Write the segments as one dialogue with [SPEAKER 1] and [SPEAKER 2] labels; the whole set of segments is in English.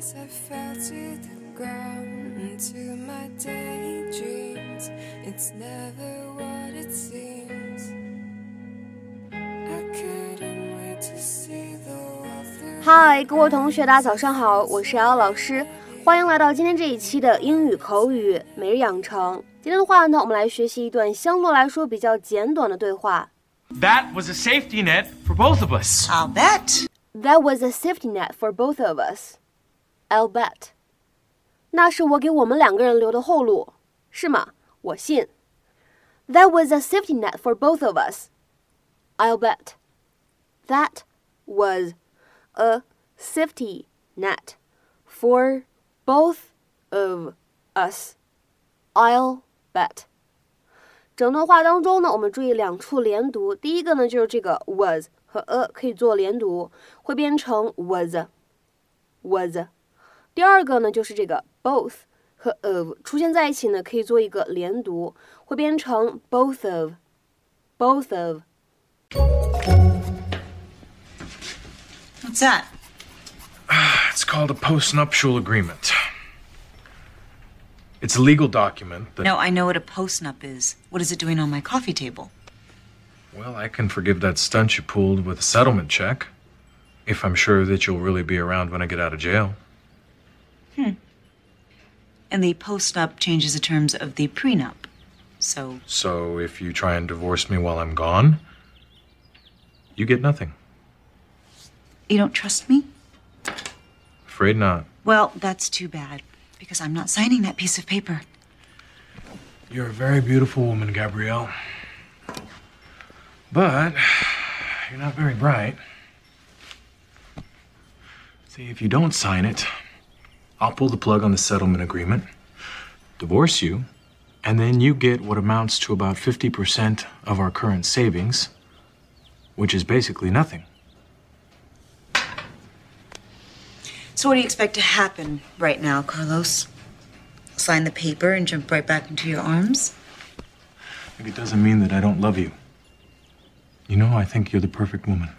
[SPEAKER 1] as I fell to the ground into my daydreams. It's never what it seems. I couldn't wait to see the world through.
[SPEAKER 2] 嗨，各位同学，大家早上好，我是瑶老师，欢迎来到今天这一期的英语口语每日养成。今天的话呢，我们来学习一段相对来说比较简短的对话。
[SPEAKER 3] That was a safety net for both of us.
[SPEAKER 4] I'll bet.
[SPEAKER 2] That was a safety net for both of us. I'll bet. 那是我给我们两个人留的后路，是吗？我信。That was a safety net for both of us. I'll bet. That was a safety net for both of us. I'll bet. 整段话当中呢，我们注意两处连读。第一个呢，就是这个 was 和 a 可以做连读，会变成 was was。第二个呢，就是这个 both 和 of 出现在一起呢，可以做一个连读，会变成 both of both of。
[SPEAKER 4] What's that?
[SPEAKER 3] It's called a postnuptial agreement. It's a legal document that.
[SPEAKER 4] No, I know what a postnup is. What is it doing on my coffee table?
[SPEAKER 3] Well, I can forgive that stunt you pulled with a settlement check. If I'm sure that you'll really be around when I get out of jail. Hmm.
[SPEAKER 4] And the postnup changes the terms of the prenup. So,
[SPEAKER 3] So if you try and divorce me while I'm gone, you get nothing.
[SPEAKER 4] you don't trust me?
[SPEAKER 3] Afraid not.
[SPEAKER 4] Well, that's too bad, because I'm not signing that piece of paper.
[SPEAKER 3] You're a very beautiful woman, Gabrielle. But you're not very bright. See, if you don't sign it, I'll pull the plug on the settlement agreement, divorce you, and then you get what amounts to about 50% of our current savings, which is basically nothing.
[SPEAKER 4] So, what do you expect to happen right now, Carlos? Sign the paper and jump right back into your arms?
[SPEAKER 3] It doesn't mean that I don't love you. You know, I think you're the perfect woman.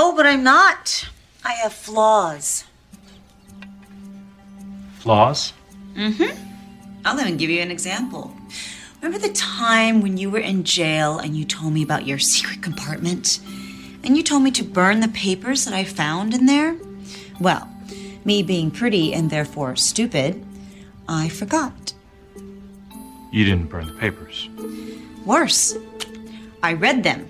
[SPEAKER 4] Oh, but I'm not. I have flaws.
[SPEAKER 3] Flaws? Mm hmm.
[SPEAKER 4] I'll even give you an example. Remember the time when you were in jail and you told me about your secret compartment? And you told me to burn the papers that I found in there? Well, me being pretty and therefore stupid, I forgot.
[SPEAKER 3] You didn't burn the papers.
[SPEAKER 4] Worse, I read them.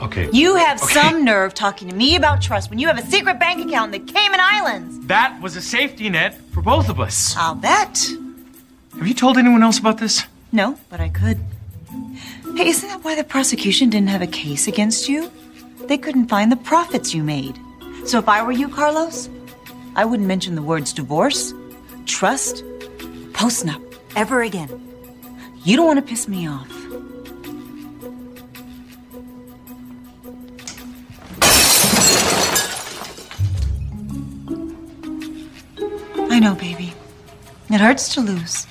[SPEAKER 3] Okay.
[SPEAKER 4] You have
[SPEAKER 3] Okay.
[SPEAKER 4] some nerve talking to me about trust when you have a secret bank account in the Cayman Islands.
[SPEAKER 3] That was a safety net for both of us.
[SPEAKER 4] I'll bet.
[SPEAKER 3] Have you told anyone else about this?
[SPEAKER 4] No, but I could. Hey, isn't that why the prosecution didn't have a case against you? They couldn't find the profits you made. So if I were you, Carlos, I wouldn't mention the words divorce, trust, postnup ever again. You don't want to piss me off. No baby. It hurts to lose.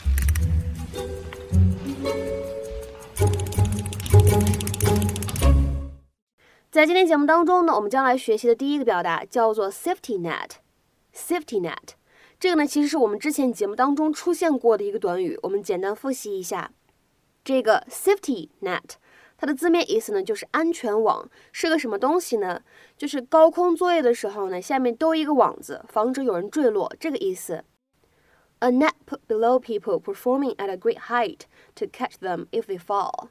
[SPEAKER 2] 在今天节目当中呢，我们将来学习的第一个表达叫做 safety net。safety net 这个呢，其实是我们之前节目当中出现过的一个短语，我们简单复习一下。这个 safety net 它的字面意思呢，就是安全网，是个什么东西呢？就是高空作业的时候呢，下面兜一个网子，防止有人坠落，这个意思。A net put below people performing at a great height to catch them if they fall。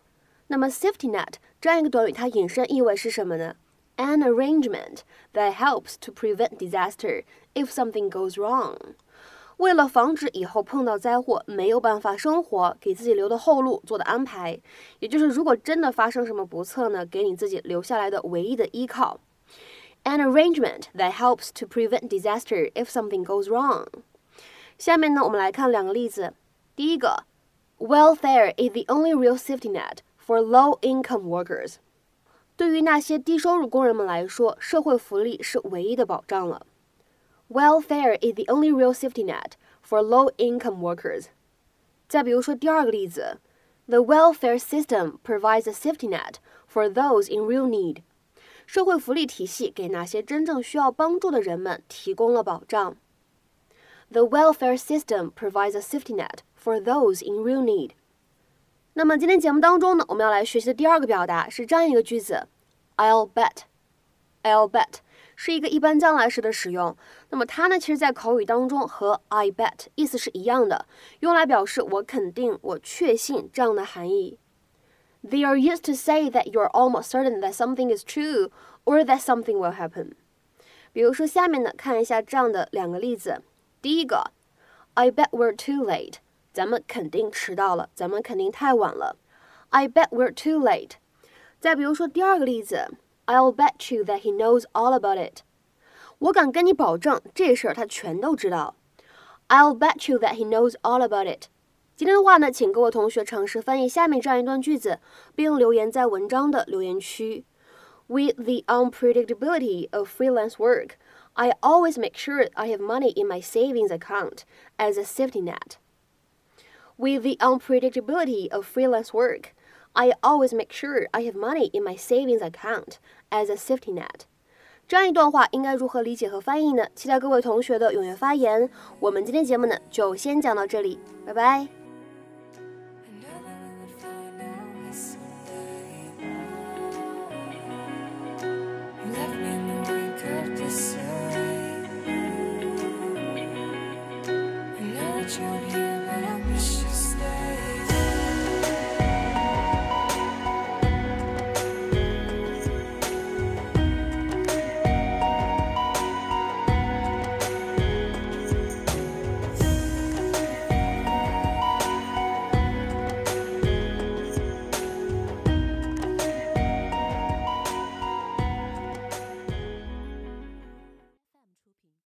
[SPEAKER 2] 那么 safety net 这样一个短语，它引申意味是什么呢？An arrangement that helps to prevent disaster if something goes wrong。为了防止以后碰到灾祸没有办法生活，给自己留的后路做的安排，也就是如果真的发生什么不测呢，给你自己留下来的唯一的依靠。An arrangement that helps to prevent disaster if something goes wrong。下面呢，我们来看两个例子。第一个，Welfare is the only real safety net for low-income workers。对于那些低收入工人们来说，社会福利是唯一的保障了。Welfare is the only real safety net for low-income workers。再比如说第二个例子 The welfare system provides a safety net for those in real need. 社会福利体系给那些真正需要帮助的人们提供了保障。The welfare system provides a safety net for those in real need. 那么今天节目当中呢，我们要来学习的第二个表达是这样一个句子：I'll bet. I'll bet 是一个一般将来时的使用。那么它呢，其实在口语当中和 I bet 意思是一样的，用来表示我肯定、我确信这样的含义。They are used to say that you are almost certain that something is true or that something will happen。比如说下面呢，看一下这样的两个例子。第一个，I bet we're too late。咱们肯定迟到了，咱们肯定太晚了。I bet we're too late。再比如说第二个例子 ，I'll bet you that he knows all about it。我敢跟你保证，这事儿他全都知道。I'll bet you that he knows all about it。今天的话呢，请各位同学尝试翻译下面这样一段句子，并留言在文章的留言区。With the unpredictability of freelance work, I always make sure I have money in my savings account as a safety net. With the unpredictability of freelance work, I always make sure I have money in my savings account as a safety net。这样一段话应该如何理解和翻译呢？期待各位同学的踊跃发言。我们今天节目呢就先讲到这里，拜拜。You're here, but I wish you so bad